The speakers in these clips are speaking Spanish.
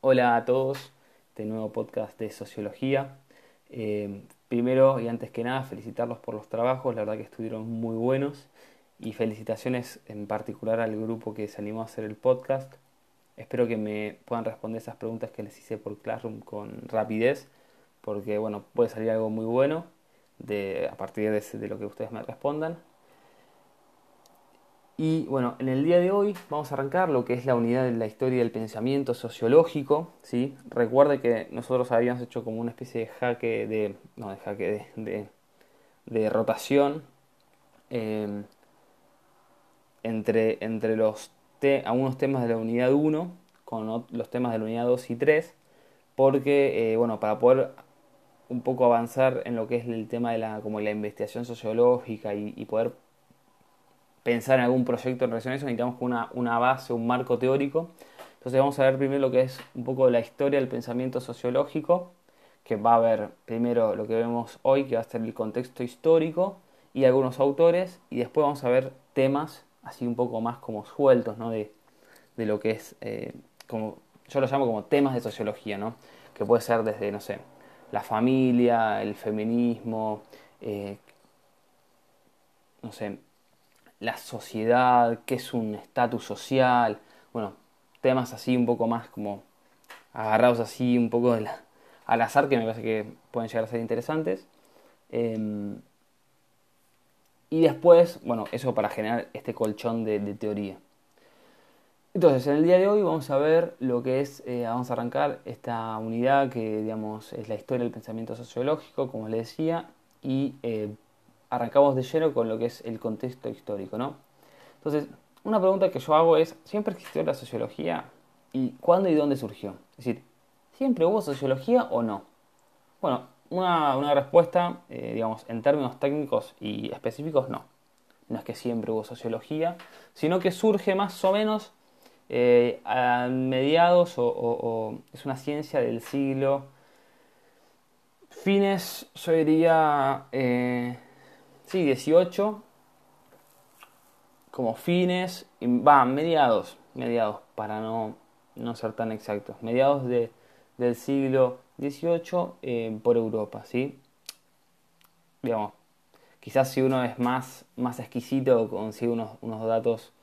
Hola a todos, este nuevo podcast de sociología. Eh, primero y antes que nada, felicitarlos por los trabajos, la verdad que estuvieron muy buenos y felicitaciones en particular al grupo que se animó a hacer el podcast. Espero que me puedan responder esas preguntas que les hice por Classroom con rapidez, porque bueno, puede salir algo muy bueno de, a partir de, de lo que ustedes me respondan. Y bueno, en el día de hoy vamos a arrancar lo que es la unidad de la historia del pensamiento sociológico. ¿sí? Recuerde que nosotros habíamos hecho como una especie de jaque de. No, de jaque de. de, rotación. Em, entre, entre los algunos temas de la unidad 1 con los temas de la unidad 2 y 3. Porque, eh, bueno, para poder un poco avanzar en lo que es el tema de la, como la investigación sociológica y poder pensar en algún proyecto en relación a eso, necesitamos una, una base, un marco teórico. Entonces vamos a ver primero lo que es un poco la historia del pensamiento sociológico, que va a ver primero lo que vemos hoy, que va a ser el contexto histórico y algunos autores, y después vamos a ver temas así un poco más como sueltos, ¿no? De, de lo que es, eh, como yo lo llamo como temas de sociología, ¿no? Que puede ser desde, no sé, la familia, el feminismo, eh, no sé, la sociedad, qué es un estatus social, bueno, temas así un poco más como agarrados así un poco al azar que me parece que pueden llegar a ser interesantes. Em, y después, bueno, eso para generar este colchón de, teoría. Entonces, en el día de hoy vamos a ver lo que es, eh, vamos a arrancar esta unidad que, digamos, es la historia del pensamiento sociológico, como les decía, y eh, arrancamos de lleno con lo que es el contexto histórico, ¿no? Entonces, una pregunta que yo hago es, ¿siempre existió la sociología? ¿Y cuándo y dónde surgió? Es decir, ¿siempre hubo sociología o no? Bueno, una, respuesta, eh, digamos, en términos técnicos y específicos, no. No es que siempre hubo sociología, sino que surge más o menos eh, a mediados o, es una ciencia del siglo fines, yo diría, eh, Sí, 18 como fines, va, mediados, mediados, para no, no ser tan exactos, mediados de, del siglo XVIII eh, por Europa, ¿sí? Digamos, quizás si uno es más, más exquisito, consigue unos, unos datos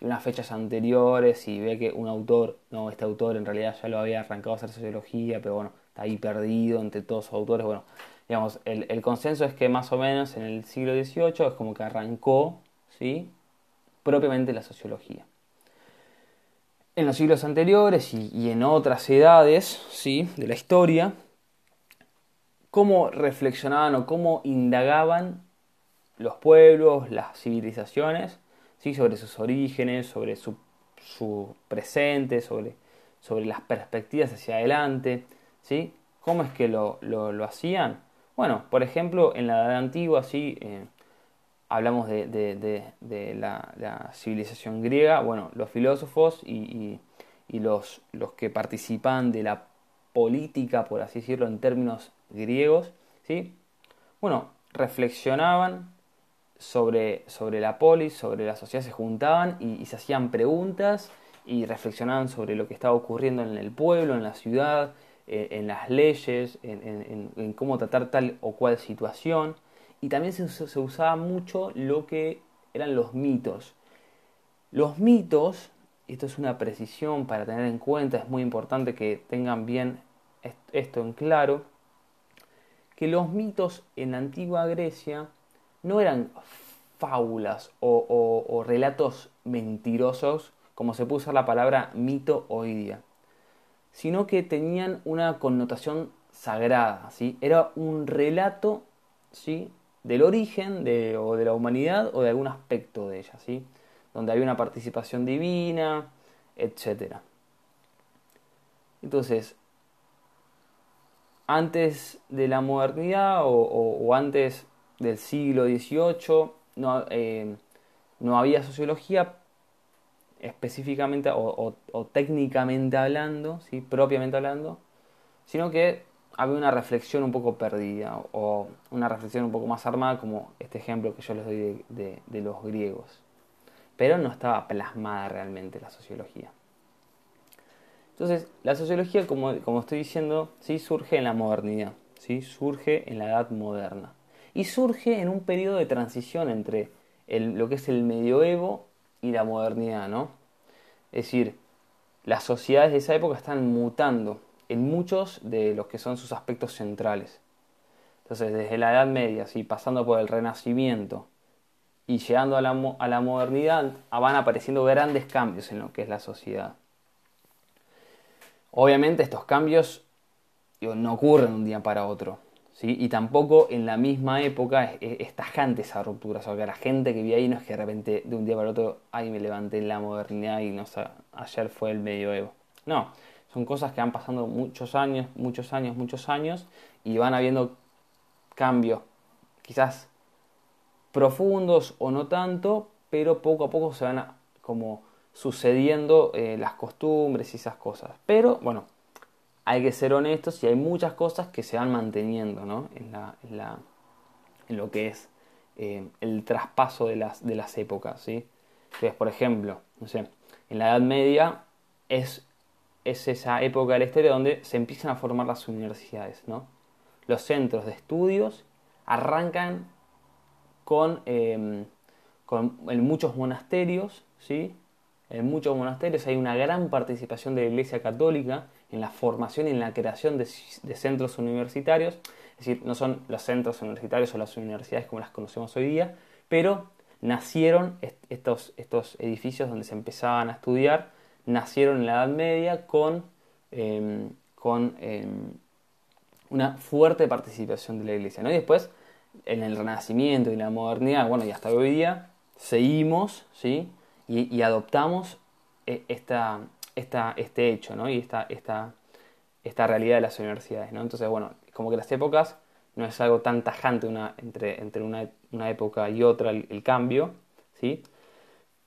y unas fechas anteriores y ve que un autor, no, este autor en realidad ya lo había arrancado a hacer sociología, pero bueno, está ahí perdido entre todos los autores, bueno, digamos, el, consenso es que más o menos en el siglo XVIII es como que arrancó, ¿sí? Propiamente la sociología. En los siglos anteriores y, en otras edades, ¿sí? De la historia, cómo reflexionaban o cómo indagaban los pueblos, las civilizaciones, ¿sí? sobre sus orígenes, sobre su, presente, sobre, sobre, las perspectivas hacia adelante, ¿sí? ¿Cómo es que lo, lo hacían? Bueno, por ejemplo, en la Edad Antigua, sí, eh, hablamos de, la, civilización griega, bueno, los filósofos y, los, los, que participan de la política, por así decirlo, en términos griegos, ¿sí? Bueno, reflexionaban sobre, sobre la polis, sobre la sociedad, se juntaban y, y se hacían preguntas y reflexionaban sobre lo que estaba ocurriendo en el pueblo, en la ciudad, en las leyes, en, cómo tratar tal o cual situación. Y también se, usaba mucho lo que eran los mitos. Los mitos, esto es una precisión para tener en cuenta, es muy importante que tengan bien esto en claro, que los mitos en la antigua Grecia no eran fábulas o, o relatos mentirosos, como se puso la palabra mito hoy día sino que tenían una connotación sagrada, ¿sí? Era un relato, ¿sí? Del origen de, o de la humanidad o de algún aspecto de ella, ¿sí? Donde había una participación divina, etc. Entonces, antes de la modernidad o, antes del siglo XVIII no, eh, no había sociología, específicamente o, técnicamente hablando, ¿sí? propiamente hablando, sino que había una reflexión un poco perdida o una reflexión un poco más armada como este ejemplo que yo les doy de, los griegos. Pero no estaba plasmada realmente la sociología. Entonces, la sociología, como, como estoy diciendo, ¿sí? surge en la modernidad, ¿sí? surge en la edad moderna. Y surge en un periodo de transición entre lo que es el medioevo y la modernidad, ¿no? Es decir, las sociedades de esa época están mutando en muchos de los que son sus aspectos centrales. Entonces, desde la Edad Media, ¿sí? pasando por el Renacimiento y llegando a la, a la modernidad, van apareciendo grandes cambios en lo que es la sociedad. Obviamente estos cambios no ocurren de un día para otro. ¿Sí? Y tampoco en la misma época es, tajante esa ruptura. O sea, que la gente que vi ahí no es que de repente de un día para otro, ay, me levanté en la modernidad y no sé, ayer fue el medioevo. No, son cosas que han pasado muchos años, muchos años, muchos años y van habiendo cambios, quizás profundos o no tanto, pero poco a poco se van como sucediendo eh, las costumbres y esas cosas. Pero bueno, hay que ser honestos y hay muchas cosas que se van manteniendo ¿no? en, la, en, la, en, lo que es eh, el traspaso de las, de las épocas. ¿sí? Por ejemplo, no sé, en la Edad Media es, es esa época de la donde se empiezan a formar las universidades. ¿no? Los centros de estudios arrancan con, eh, con muchos monasterios, ¿sí? en muchos monasterios hay una gran participación de la Iglesia Católica en la formación y en la creación de, centros universitarios. Es decir, no son los centros universitarios o las universidades como las conocemos hoy día, pero nacieron estos, estos edificios donde se empezaban a estudiar, nacieron en la Edad Media con, em, con em, una fuerte participación de la Iglesia. ¿no? Y después, en el Renacimiento y la modernidad, bueno, y hasta hoy día, seguimos, ¿sí? y, adoptamos eh, esta, esta, este hecho ¿no? y esta, realidad de las universidades. Entonces, bueno, como que las épocas no es algo tan tajante entre, una, época y otra el, cambio,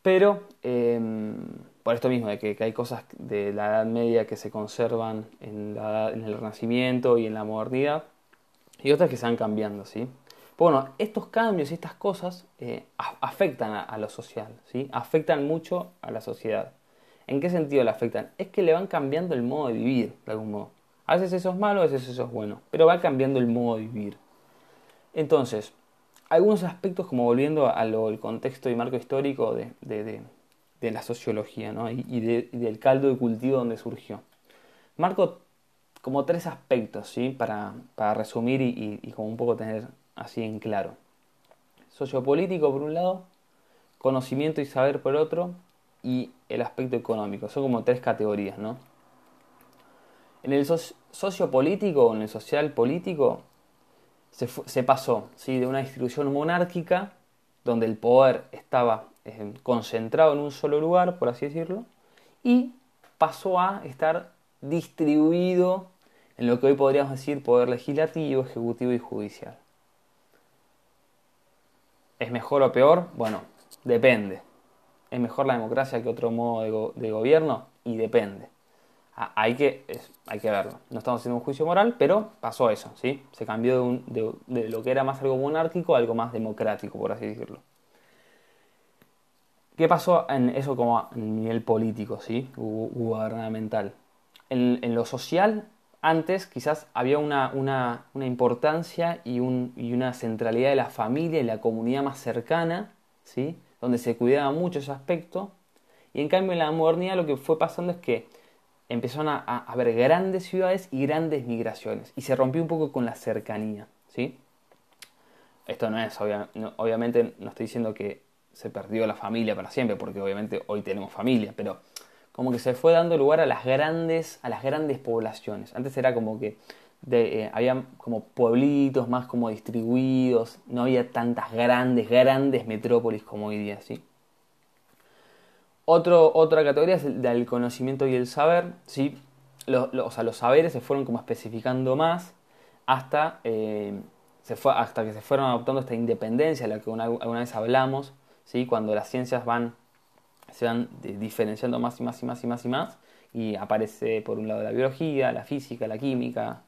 pero em, por esto mismo, de que, hay cosas de la Edad Media que se conservan en, el Renacimiento y en la modernidad, y otras que se van cambiando, bueno, estos cambios y estas cosas eh, afectan a, lo social, afectan mucho a la sociedad. ¿En qué sentido le afectan? Es que le van cambiando el modo de vivir, de algún modo. A veces eso es malo, a veces eso es bueno, pero va cambiando el modo de vivir. Entonces, algunos aspectos como volviendo al contexto y marco histórico de, la sociología ¿no? y, del caldo de cultivo donde surgió. Marco como tres aspectos, ¿sí? Para, resumir y, y, un poco tener así en claro. Sociopolítico por un lado, conocimiento y saber por otro, y el aspecto económico. Son como tres categorías, ¿no? En el sociopolítico en el social político se, pasó ¿sí? de una distribución monárquica donde el poder estaba eh, concentrado en un solo lugar, por así decirlo, y pasó a estar distribuido en lo que hoy podríamos decir poder legislativo, ejecutivo y judicial. ¿Es mejor o peor? Bueno, depende. ¿Es mejor la democracia que otro modo de, gobierno? Y depende. hay, que, hay que verlo. No estamos haciendo un juicio moral, pero pasó eso, ¿sí? Se cambió de, de, lo que era más algo monárquico a algo más democrático, por así decirlo. ¿Qué pasó en eso como a nivel político, ¿sí? Gubernamental. En, en lo social antes quizás había una, importancia y, una centralidad de la familia y la comunidad más cercana, ¿sí? Donde se cuidaba mucho ese aspecto. Y en cambio en la modernidad lo que fue pasando es que empezaron a, haber grandes ciudades y grandes migraciones. Y se rompió un poco con la cercanía. ¿sí? Esto no es, obviamente no estoy diciendo que se perdió la familia para siempre, porque obviamente hoy tenemos familia, pero como que se fue dando lugar a las grandes, a las grandes poblaciones. Antes era como que eh, había como pueblitos más como distribuidos, no había tantas grandes, grandes metrópolis como hoy día, ¿sí? Otro, otra categoría es el del conocimiento y el saber, ¿sí? Los, los saberes se fueron como especificando más hasta, eh, se fue, hasta que se fueron adoptando esta independencia de la que alguna vez hablamos, ¿sí? Cuando las ciencias van se van diferenciando más y más y más y más y más y aparece por un lado la biología, la física, la química,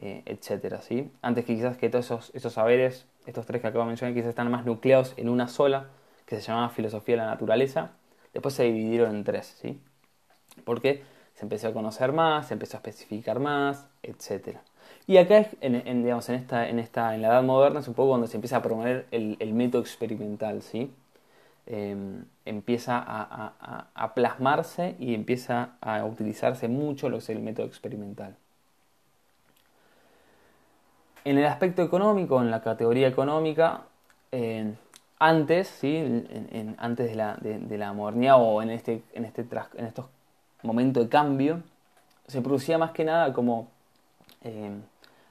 eh, etcétera, ¿sí? Antes que quizás que todos esos, esos, saberes, estos tres que acabo de mencionar, quizás están más nucleados en una sola, que se llamaba filosofía de la naturaleza, después se dividieron en tres, ¿sí? Porque se empezó a conocer más, se empezó a especificar más, etc. Y acá, en, digamos, en, esta, en, esta, en la edad moderna, es un poco donde se empieza a promover el, método experimental, ¿sí? Em, empieza a, plasmarse y empieza a utilizarse mucho lo que es el método experimental. En el aspecto económico, en la categoría económica, eh, antes, ¿sí? antes de la, de, la, modernidad o en, este, en, este, en estos momentos de cambio, se producía más que nada como eh,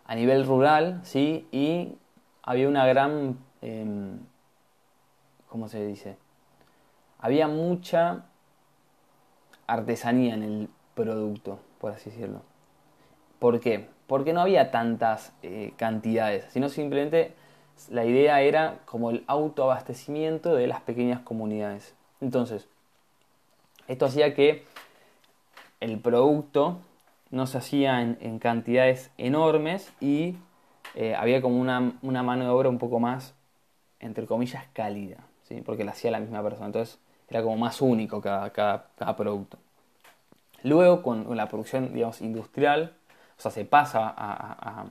a nivel rural, ¿sí? Y había una gran, em, ¿cómo se dice? Había mucha artesanía en el producto, por así decirlo. ¿Por qué? Porque no había tantas eh, cantidades, sino simplemente la idea era como el autoabastecimiento de las pequeñas comunidades. Entonces, esto hacía que el producto no se hacía en, cantidades enormes y eh, había como una, mano de obra un poco más, entre comillas, cálida, ¿sí? porque la hacía la misma persona. Entonces era como más único cada, cada, producto. Luego, con la producción digamos, industrial, o sea, se pasa a,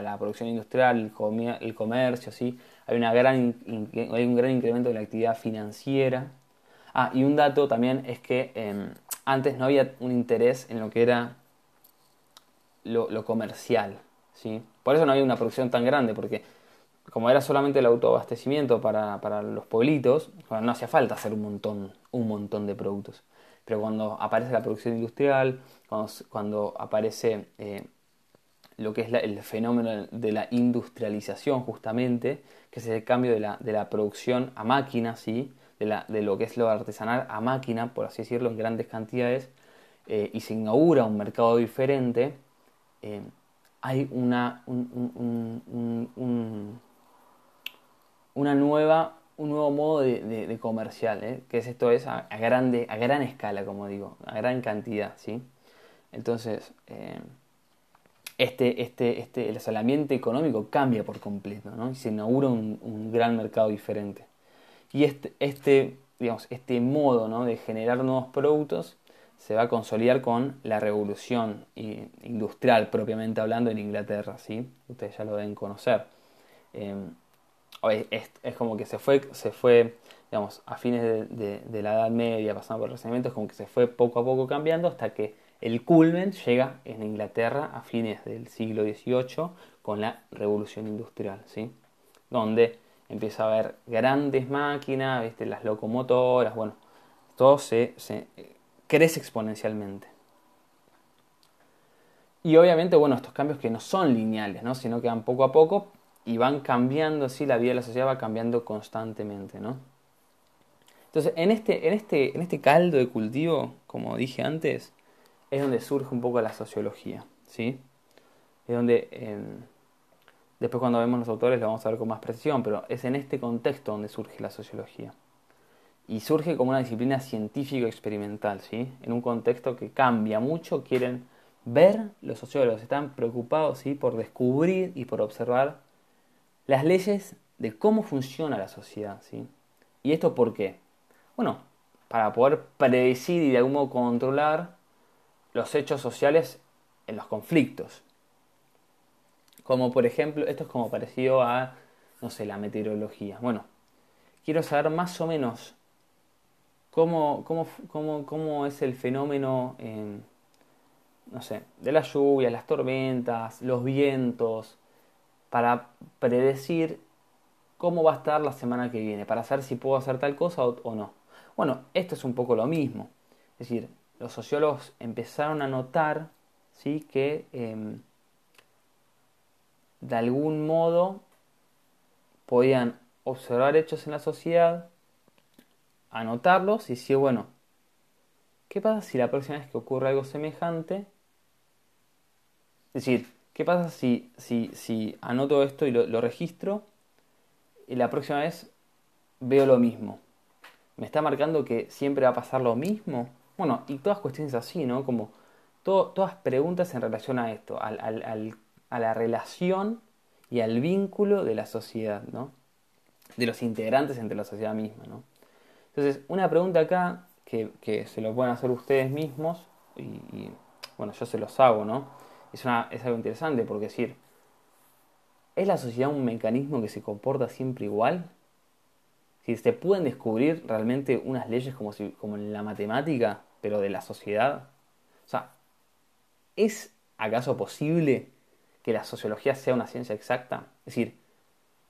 la producción industrial, el, comercio, ¿sí? hay, una gran, un gran incremento de la actividad financiera. Ah, y un dato también es que em, antes no había un interés en lo que era lo, comercial. ¿sí? Por eso no había una producción tan grande, porque como era solamente el autoabastecimiento para, para los pueblitos, no hacía falta hacer un montón, un montón de productos. Pero cuando aparece la producción industrial, cuando, aparece eh, lo que es el fenómeno de la industrialización justamente, que es el cambio de la, de la producción a máquina, ¿sí? de, lo que es lo artesanal a máquina, por así decirlo, en grandes cantidades, eh, y se inaugura un mercado diferente, eh, hay una, una nueva, un nuevo modo de, comercial, ¿eh? que es esto es a, grande, a gran escala, como digo, a gran cantidad, ¿sí? Entonces, este, este, este, el ambiente económico cambia por completo, ¿no? Y se inaugura un gran mercado diferente. Y este, este, digamos, este modo ¿no? de generar nuevos productos se va a consolidar con la revolución industrial propiamente hablando en Inglaterra, ¿sí? Ustedes ya lo deben conocer. Em, es, como que se fue, se fue digamos, a fines de, la Edad Media, pasando por el Renacimiento, es como que se fue poco a poco cambiando hasta que el culmen llega en Inglaterra a fines del siglo XVIII con la revolución industrial, ¿sí? Donde empieza a haber grandes máquinas, las locomotoras, bueno, todo se, crece exponencialmente. Y obviamente, bueno, estos cambios que no son lineales, ¿no? sino que van poco a poco y van cambiando, sí, la vida de la sociedad va cambiando constantemente, ¿no? Entonces, en este, en este, en este caldo de cultivo, como dije antes, es donde surge un poco la sociología, ¿sí? Es donde... Em, Después cuando vemos los autores lo vamos a ver con más precisión, pero es en este contexto donde surge la sociología. Y surge como una disciplina científico-experimental, ¿sí? En un contexto que cambia mucho, quieren ver, los sociólogos están preocupados ¿sí? por descubrir y por observar las leyes de cómo funciona la sociedad, ¿sí? ¿Y esto por qué? Bueno, para poder predecir y de algún modo controlar los hechos sociales en los conflictos, como por ejemplo, esto es como parecido a, no sé, la meteorología. Bueno, quiero saber más o menos cómo, cómo, es el fenómeno, no sé, de la lluvia, las tormentas, los vientos, para predecir cómo va a estar la semana que viene, para saber si puedo hacer tal cosa o, no. Bueno, esto es un poco lo mismo. Es decir, los sociólogos empezaron a notar ¿sí? que em, de algún modo podían observar hechos en la sociedad, anotarlos y decir, bueno, ¿qué pasa si la próxima vez que ocurre algo semejante? Es decir, ¿qué pasa si, si, si anoto esto y lo, registro y la próxima vez veo lo mismo? ¿Me está marcando que siempre va a pasar lo mismo? Bueno, y todas cuestiones así, ¿no? Como todas preguntas en relación a esto, al, a la relación y al vínculo de la sociedad, ¿no? de los integrantes entre la sociedad misma. ¿no? Entonces, una pregunta acá que, se lo pueden hacer ustedes mismos y, bueno, yo se los hago, ¿no? Es, algo interesante porque decir, ¿es la sociedad un mecanismo que se comporta siempre igual? Si se pueden descubrir realmente unas leyes como, si, como en la matemática, pero de la sociedad. O sea, ¿es acaso posible que la sociología sea una ciencia exacta? Es decir,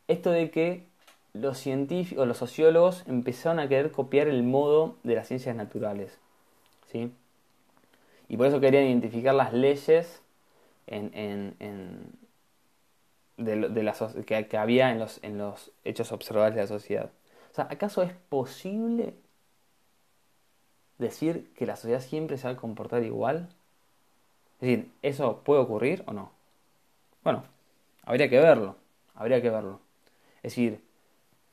esto de que los científicos, los sociólogos empezaron a querer copiar el modo de las ciencias naturales. ¿sí? Y por eso querían identificar las leyes en, en, de, que, que, había en los, en los hechos observables de la sociedad. O sea, ¿acaso es posible decir que la sociedad siempre se va a comportar igual? Es decir, ¿eso puede ocurrir o no? Bueno, habría que verlo, habría que verlo. Es decir,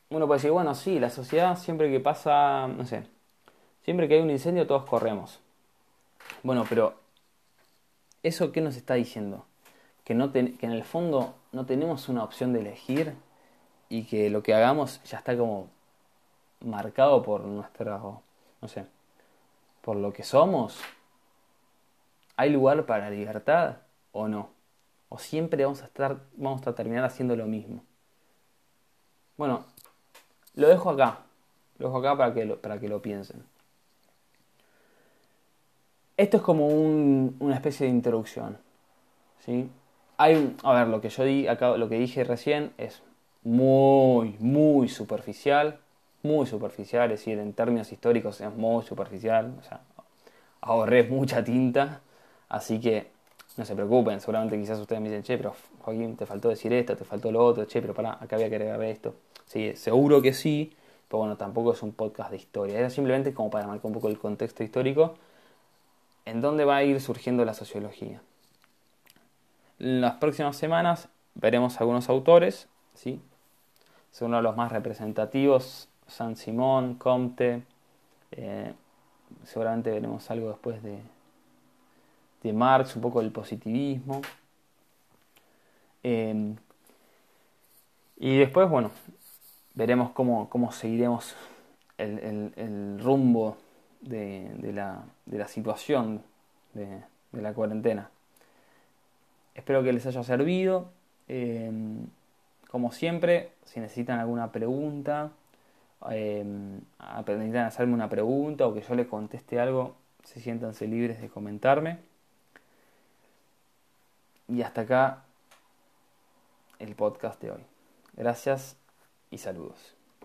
uno puede decir, bueno, sí, la sociedad siempre que pasa, no sé, siempre que hay un incendio todos corremos. Bueno, pero ¿eso qué nos está diciendo? Que, no que en el fondo no tenemos una opción de elegir y que lo que hagamos ya está como marcado por nuestro, no sé, por lo que somos. ¿Hay lugar para libertad o no? ¿O siempre vamos a estar, vamos a terminar haciendo lo mismo? Bueno, lo dejo acá. Lo dejo acá para que lo, para que lo piensen. Esto es como una especie de introducción. ¿sí? Hay, a ver, lo que yo di acá, lo que dije recién es muy, muy superficial. Muy superficial, es decir, en términos históricos es muy superficial. O sea, ahorré mucha tinta. Así que no se preocupen, seguramente quizás ustedes me dicen, che, pero Joaquín, te faltó decir esto, te faltó lo otro, che, pero pará, acá había que agregar esto. Sí, seguro que sí, pero bueno, tampoco es un podcast de historia, era simplemente como para marcar un poco el contexto histórico en dónde va a ir surgiendo la sociología. En las próximas semanas veremos algunos autores, ¿sí? Son uno de los más representativos, San Simón, Comte, eh, seguramente veremos algo después de, de Marx, un poco del positivismo. Eh, y después, bueno, veremos cómo, cómo seguiremos el, rumbo de, la, de, la, situación de, la cuarentena. Espero que les haya servido. Eh, como siempre, si necesitan alguna pregunta, eh, necesitan hacerme una pregunta o que yo les conteste algo, se siéntanse libres de comentarme. Y hasta acá el podcast de hoy. Gracias y saludos.